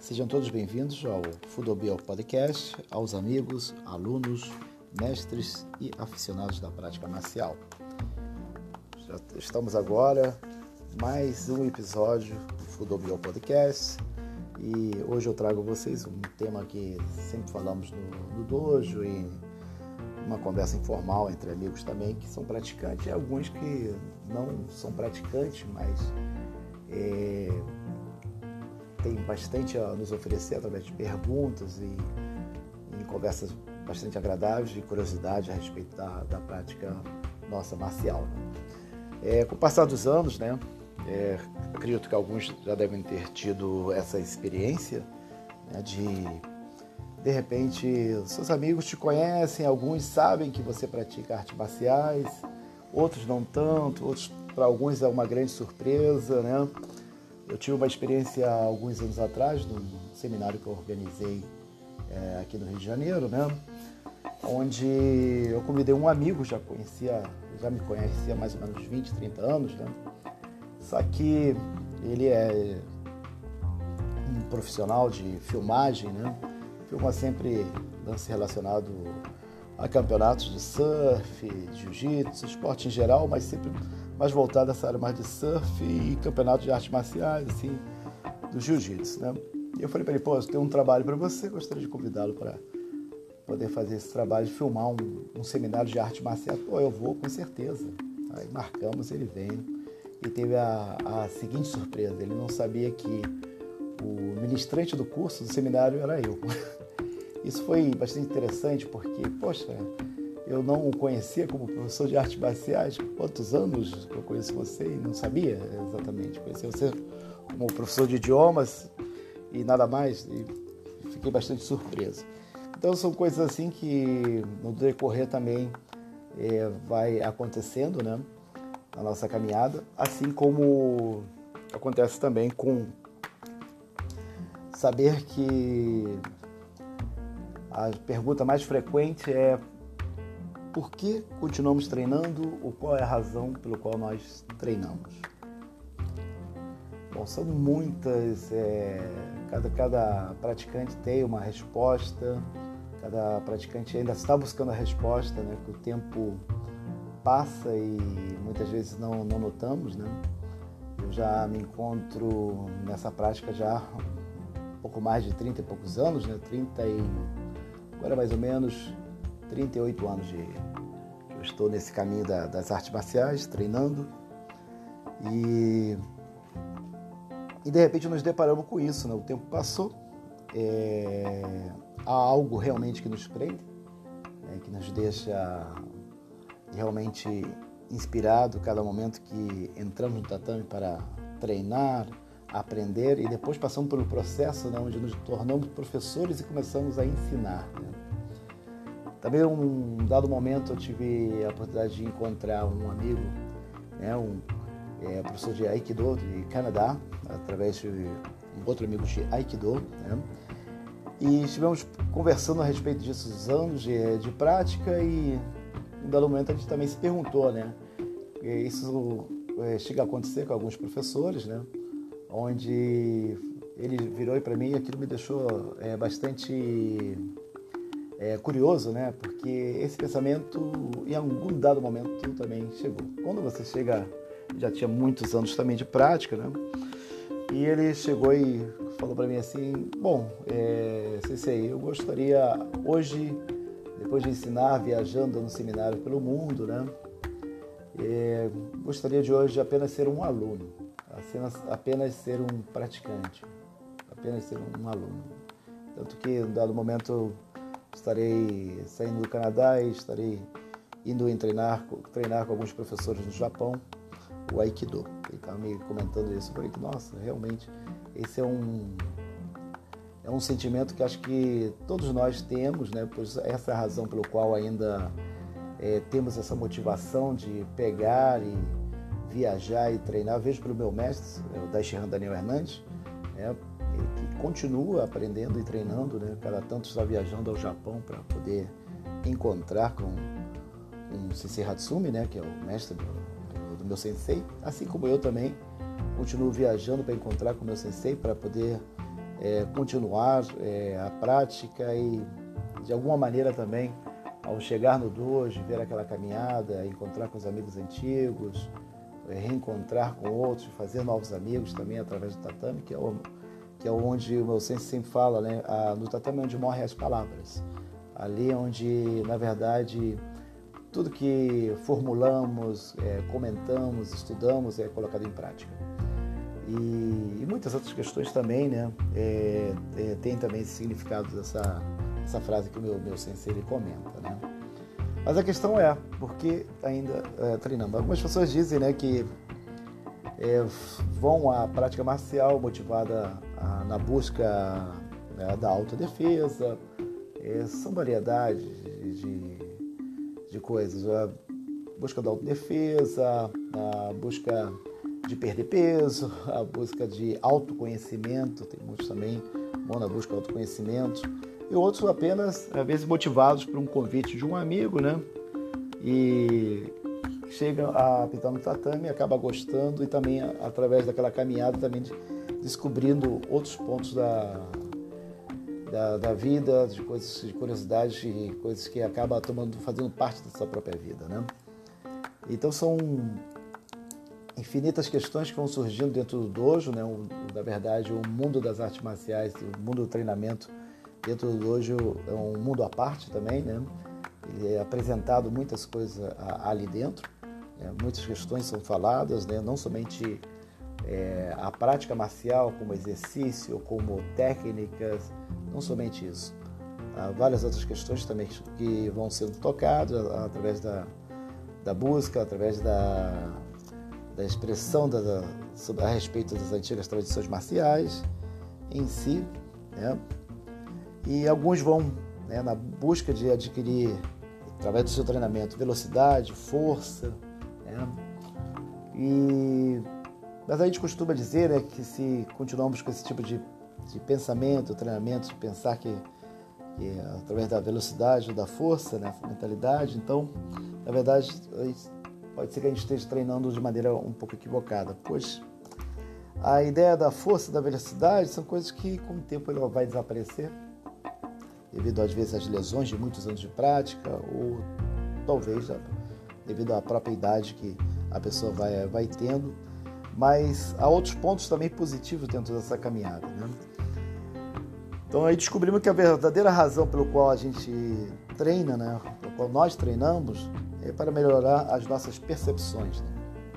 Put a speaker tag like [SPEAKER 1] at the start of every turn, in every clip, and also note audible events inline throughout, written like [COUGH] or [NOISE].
[SPEAKER 1] Sejam todos bem-vindos ao Fudobial Podcast, aos amigos, alunos, mestres e aficionados da prática marcial. Já estamos agora mais um episódio do Fudobial Podcast e hoje eu trago a vocês um tema que sempre falamos no, no dojo e uma conversa informal entre amigos também que são praticantes e alguns que não são praticantes, mas é, tem bastante a nos oferecer através de perguntas e, e conversas bastante agradáveis de curiosidade a respeito da, da prática nossa marcial. Né? É, com o passar dos anos, né, é, acredito que alguns já devem ter tido essa experiência né, de de repente seus amigos te conhecem, alguns sabem que você pratica artes marciais, outros não tanto, outros para alguns é uma grande surpresa, né? Eu tive uma experiência alguns anos atrás, num seminário que eu organizei é, aqui no Rio de Janeiro, né? Onde eu convidei um amigo, já conhecia, já me conhecia há mais ou menos 20, 30 anos, né? Só que ele é um profissional de filmagem, né? Filma sempre lance relacionado a campeonatos de surf, jiu-jitsu, esporte em geral, mas sempre mais voltado a essa área mais de surf e campeonato de artes marciais, assim, do jiu-jitsu, né? E eu falei para ele, pô, eu tenho um trabalho para você, gostaria de convidá-lo para poder fazer esse trabalho, filmar um, um, seminário de arte marcial. Pô, eu vou, com certeza. Aí marcamos, ele veio e teve a, a seguinte surpresa, ele não sabia que o ministrante do curso do seminário era eu. [LAUGHS] Isso foi bastante interessante porque, poxa, eu não o conhecia como professor de artes marciais. Quantos anos eu conheço você e não sabia exatamente? Conheci você como professor de idiomas e nada mais. E fiquei bastante surpreso. Então são coisas assim que no decorrer também é, vai acontecendo, né? Na nossa caminhada, assim como acontece também com saber que a pergunta mais frequente é por que continuamos treinando ou qual é a razão pelo qual nós treinamos. Bom, são muitas, é, cada, cada praticante tem uma resposta, cada praticante ainda está buscando a resposta, né, que o tempo passa e muitas vezes não, não notamos. Né? Eu já me encontro nessa prática já há um pouco mais de 30 e poucos anos, né? 30 e agora mais ou menos 38 anos de. Eu estou nesse caminho da, das artes marciais, treinando. E, e de repente nos deparamos com isso, né? O tempo passou, é, há algo realmente que nos prende, é, que nos deixa realmente inspirado cada momento que entramos no tatame para treinar, aprender e depois passamos pelo processo né, onde nos tornamos professores e começamos a ensinar. Né? Também um dado momento eu tive a oportunidade de encontrar um amigo, né, um é, professor de Aikido de Canadá, através de um outro amigo de Aikido, né, e estivemos conversando a respeito disso, dos anos de, de prática e um dado momento a gente também se perguntou, né, isso é, chega a acontecer com alguns professores, né, onde ele virou para mim e aquilo me deixou é, bastante é, curioso, né? Porque esse pensamento, em algum dado momento, também chegou. Quando você chega, já tinha muitos anos também de prática, né? E ele chegou e falou para mim assim: Bom, é, Sensei, eu gostaria hoje, depois de ensinar viajando no seminário pelo mundo, né? É, gostaria de hoje apenas ser um aluno, apenas, apenas ser um praticante, apenas ser um aluno. Tanto que, em dado momento, Estarei saindo do Canadá e estarei indo treinar, treinar com alguns professores no Japão, o Aikido. Ele estava me comentando isso. Eu falei que, nossa, realmente, esse é um, é um sentimento que acho que todos nós temos, né? Pois essa é a razão pelo qual ainda é, temos essa motivação de pegar e viajar e treinar. Eu vejo pelo meu mestre, é o Daishihan Daniel Hernandes, né? que continua aprendendo e treinando, né? Cada tanto está viajando ao Japão para poder encontrar com um Sensei Hatsumi, né? Que é o mestre do, do meu sensei, assim como eu também continuo viajando para encontrar com o meu sensei para poder é, continuar é, a prática e, de alguma maneira também, ao chegar no dojo, ver aquela caminhada, encontrar com os amigos antigos, é, reencontrar com outros, fazer novos amigos também através do tatame, que é, o, que é onde o meu sensei sempre fala, né? No tatame onde morrem as palavras. Ali é onde, na verdade, tudo que formulamos, é, comentamos, estudamos é colocado em prática. E, e muitas outras questões também, né? É, é, tem também esse significado dessa essa frase que o meu, meu sensei ele comenta, né? Mas a questão é, por que ainda é, treinando? Algumas pessoas dizem né, que é, vão à prática marcial motivada na busca né, da autodefesa, é, são variedades de, de coisas. A busca da autodefesa, a busca de perder peso, a busca de autoconhecimento, tem muitos também vão na busca de autoconhecimento, e outros apenas, às vezes, motivados por um convite de um amigo, né? E chega a pintar no tatame, acaba gostando e também, através daquela caminhada, também descobrindo outros pontos da, da, da, vida, de coisas, de curiosidades e coisas que acaba tomando, fazendo parte da sua própria vida, né? Então são infinitas questões que vão surgindo dentro do dojo, né? O, na verdade, o mundo das artes marciais, o mundo do treinamento dentro do dojo é um mundo à parte também, né? Ele é apresentado muitas coisas ali dentro, né? muitas questões são faladas, né? Não somente é, a prática marcial como exercício, como técnicas, não somente isso. Há várias outras questões também que vão sendo tocadas através da, da busca, através da, da expressão da, da, a respeito das antigas tradições marciais em si. Né? E alguns vão né, na busca de adquirir, através do seu treinamento, velocidade, força. Né? E, mas a gente costuma dizer né, que se continuamos com esse tipo de, de pensamento, treinamento, de pensar que, que através da velocidade ou da força, né, mentalidade, então, na verdade, pode ser que a gente esteja treinando de maneira um pouco equivocada, pois a ideia da força da velocidade são coisas que com o tempo ele vai desaparecer, devido às vezes às lesões de muitos anos de prática ou talvez devido à própria idade que a pessoa vai, vai tendo, mas há outros pontos também positivos dentro dessa caminhada. Né? Então aí descobrimos que a verdadeira razão pelo qual a gente treina, né, pelo qual nós treinamos, é para melhorar as nossas percepções. Né?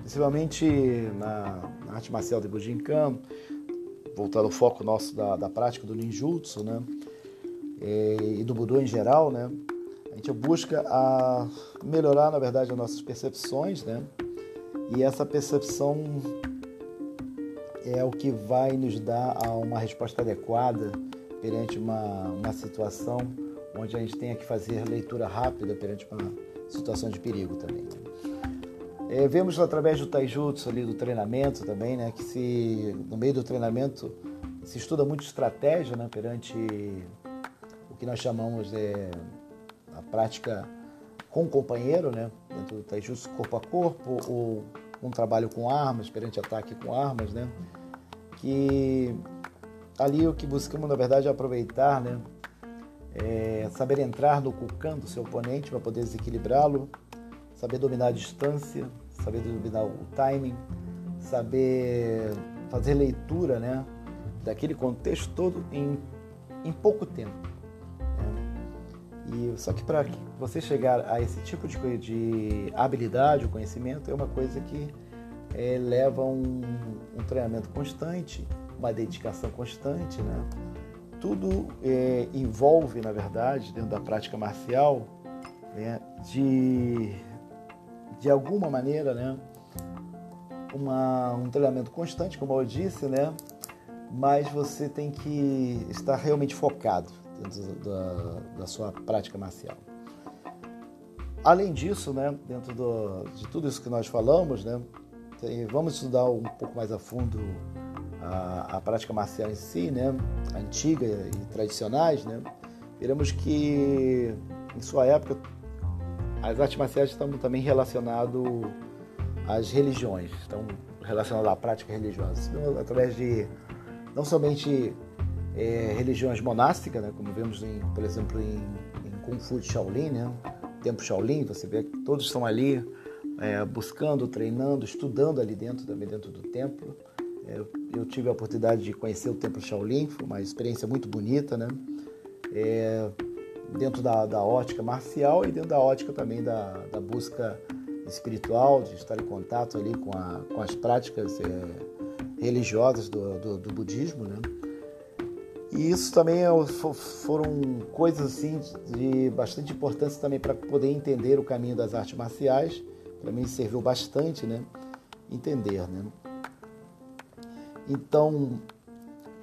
[SPEAKER 1] Principalmente na, na, arte marcial de Bujinkan, voltando ao foco nosso da, da prática do ninjutsu, né? E, e do Budo em geral, né? A gente busca a melhorar, na verdade, as nossas percepções, né? E essa percepção é o que vai nos dar uma resposta adequada perante uma, uma situação onde a gente tenha que fazer leitura rápida perante uma situação de perigo também. É, vemos através do taijutsu ali do treinamento também, né, que se no meio do treinamento se estuda muito estratégia, né, perante o que nós chamamos de a prática com o companheiro, né, dentro do taijutsu corpo a corpo ou um trabalho com armas, perante ataque com armas, né, que ali o que buscamos na verdade é aproveitar, né, é, saber entrar no cucan do seu oponente para poder desequilibrá-lo, saber dominar a distância, saber dominar o timing, saber fazer leitura né, daquele contexto todo em, em pouco tempo. Né? E, só que para você chegar a esse tipo de, de habilidade, o conhecimento, é uma coisa que é, leva um, um treinamento constante, uma dedicação constante, né? tudo é, envolve, na verdade, dentro da prática marcial, né, de, de alguma maneira, né, uma, um treinamento constante, como eu disse, né, mas você tem que estar realmente focado dentro da, da sua prática marcial. Além disso, né, dentro do, de tudo isso que nós falamos, né, vamos estudar um pouco mais a fundo a, a prática marcial em si, né, antiga e tradicionais, né, veremos que em sua época as artes marciais estão também relacionadas às religiões, estão relacionadas à prática religiosa, então, através de não somente é, religiões monásticas, né? como vemos, em, por exemplo, em, em Kung Fu Shaolin, né? Tempo Shaolin, você vê que todos estão ali é, buscando, treinando, estudando ali dentro, também dentro do templo. É, eu, tive a oportunidade de conhecer o Templo Shaolin, foi uma experiência muito bonita, né? É, dentro da, da, ótica marcial e dentro da ótica também da, da, busca espiritual, de estar em contato ali com, a, com as práticas é, religiosas do, do, do budismo, né? E isso também é foram coisas assim de bastante importância também para poder entender o caminho das artes marciais. Para mim serviu bastante, né? Entender, né? Então,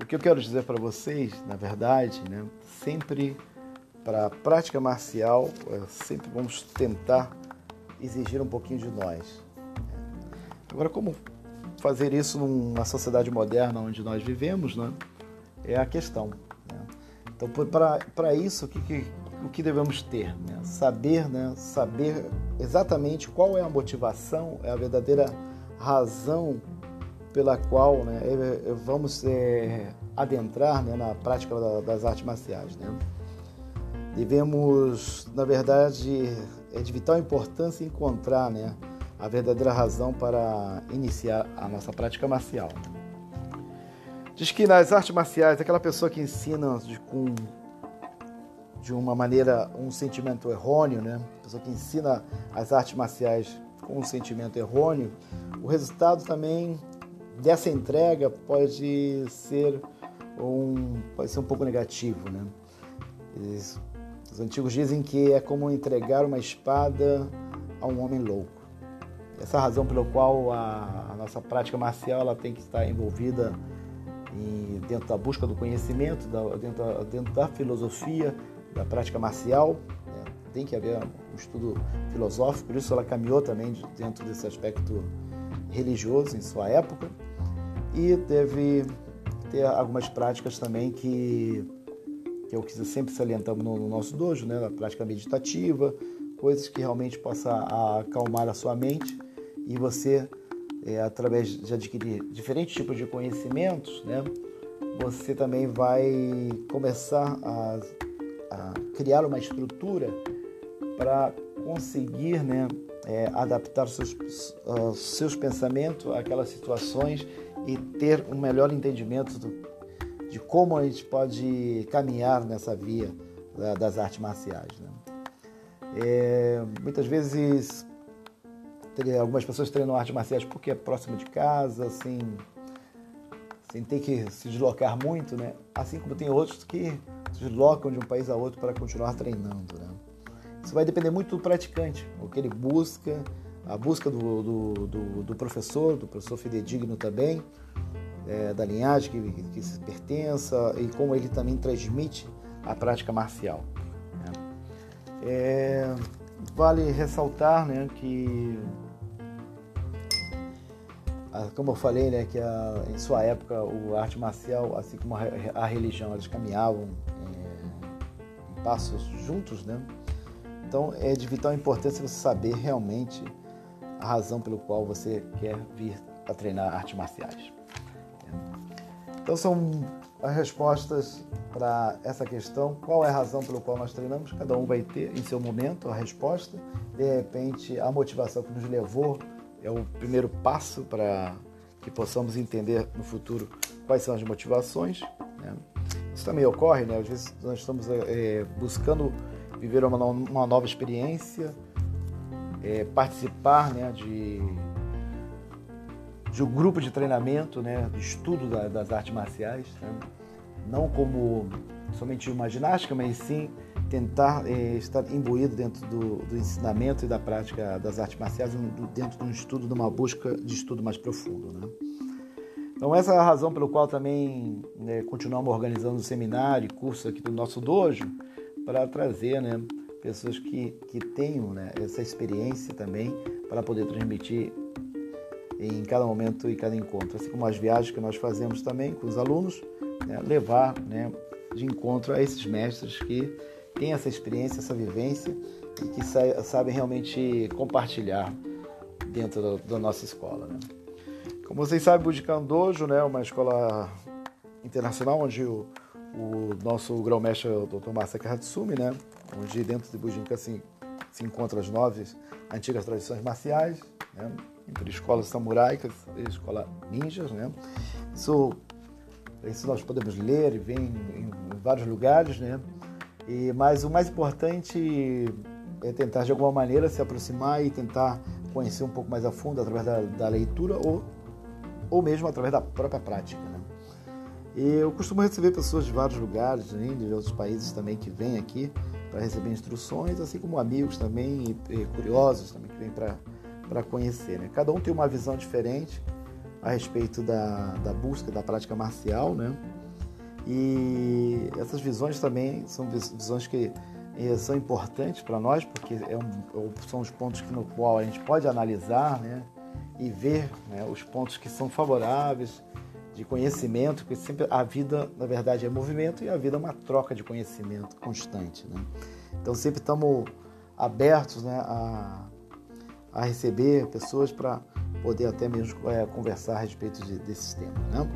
[SPEAKER 1] o que eu quero dizer para vocês, na verdade, né? Sempre para a prática marcial, é, sempre vamos tentar exigir um pouquinho de nós. Agora, como fazer isso numa sociedade moderna onde nós vivemos, né? é a questão. Né? Então, para isso, o que, que, o que devemos ter? Né? Saber, né? saber exatamente qual é a motivação, é a verdadeira razão pela qual né, é, é, vamos é, adentrar né, na prática das artes marciais. Né? Devemos, na verdade, é de vital importância encontrar né, a verdadeira razão para iniciar a nossa prática marcial. Diz que nas artes marciais, aquela pessoa que ensina de, com, de uma maneira, um sentimento errôneo, né? A pessoa que ensina as artes marciais com um sentimento errôneo, o resultado também dessa entrega pode ser um, pode ser um pouco negativo, né? Eles, os antigos dizem que é como entregar uma espada a um homem louco. Essa é a razão pela qual a, a nossa prática marcial ela tem que estar envolvida em, dentro da busca do conhecimento, da, dentro, dentro, da filosofia, da prática marcial. Né? Tem que haver um estudo filosófico, por isso ela caminhou também dentro desse aspecto religioso em sua época. E deve ter algumas práticas também que, que eu sempre salientamos no, no nosso dojo, né? a prática meditativa, coisas que realmente possa acalmar a sua mente e você é, através de adquirir diferentes tipos de conhecimentos, né, você também vai começar a, a criar uma estrutura para conseguir né, é, adaptar seus, uh, seus pensamentos àquelas situações e ter um melhor entendimento do, de como a gente pode caminhar nessa via da, das artes marciais. Né? É, muitas vezes algumas pessoas treinam artes marciais porque é próximo de casa, assim, sem ter que se deslocar muito, né? Assim como tem outros que se deslocam de um país a outro para continuar treinando, né? Isso vai depender muito do praticante, o que ele busca, a busca do, do, do, do professor, do professor fidedigno também, é, da linhagem que, que se pertença e como ele também transmite a prática marcial. Né? É, vale ressaltar né, que como eu falei, né, que a, em sua época o arte marcial, assim como a, a religião, eles caminhavam é, em passos juntos, né? Então é de vital importância você saber realmente a razão pelo qual você quer vir a treinar artes marciais. Então são as respostas para essa questão. Qual é a razão pelo qual nós treinamos? Cada um vai ter em seu momento a resposta. De repente, a motivação que nos levou é o primeiro passo para que possamos entender no futuro quais são as motivações. Né? Isso também ocorre, né? às vezes nós estamos é, buscando viver uma, uma, nova experiência, é, participar né, de, de um grupo de treinamento, né, de estudo da, das artes marciais, né? não como somente uma ginástica, mas sim tentar é, estar imbuído dentro do, do, ensinamento e da prática das artes marciais, dentro de um estudo, de uma busca de estudo mais profundo. Né? Então, essa é a razão pelo qual também né, continuamos organizando seminário e curso aqui do nosso dojo, para trazer né, pessoas que, que tenham né, essa experiência também, para poder transmitir em cada momento e cada encontro. Assim como as viagens que nós fazemos também com os alunos, né, levar né, de encontro a esses mestres que têm essa experiência, essa vivência e que sabem realmente compartilhar dentro da nossa escola. Né? Como vocês sabem, o Budikan Dojo é né, uma escola internacional onde o, o nosso grão-mestre Dr. Masaka Hatsumi, né? onde dentro de Bujinka assim, se encontram as nove antigas tradições marciais, né? entre escolas samuraicas e escola ninjas. Né? Isso, isso nós podemos ler e ver em, em, vários lugares, né? E, mas o mais importante é tentar de alguma maneira se aproximar e tentar conhecer um pouco mais a fundo através da, da leitura ou, ou mesmo através da própria prática. Né? E eu costumo receber pessoas de vários lugares, né, de outros países também que vêm aqui para receber instruções, assim como amigos também e, curiosos também que vêm para conhecer. Né? Cada um tem uma visão diferente a respeito da, da busca da prática marcial, né? E essas visões também são visões que são importantes para nós, porque é um, são os pontos no qual a gente pode analisar né, e ver né, os pontos que são favoráveis de conhecimento, porque sempre a vida, na verdade, é movimento e a vida é uma troca de conhecimento constante. Né? Então, sempre estamos abertos né, a, a receber pessoas para poder até mesmo é, conversar a respeito de, desses temas. Né?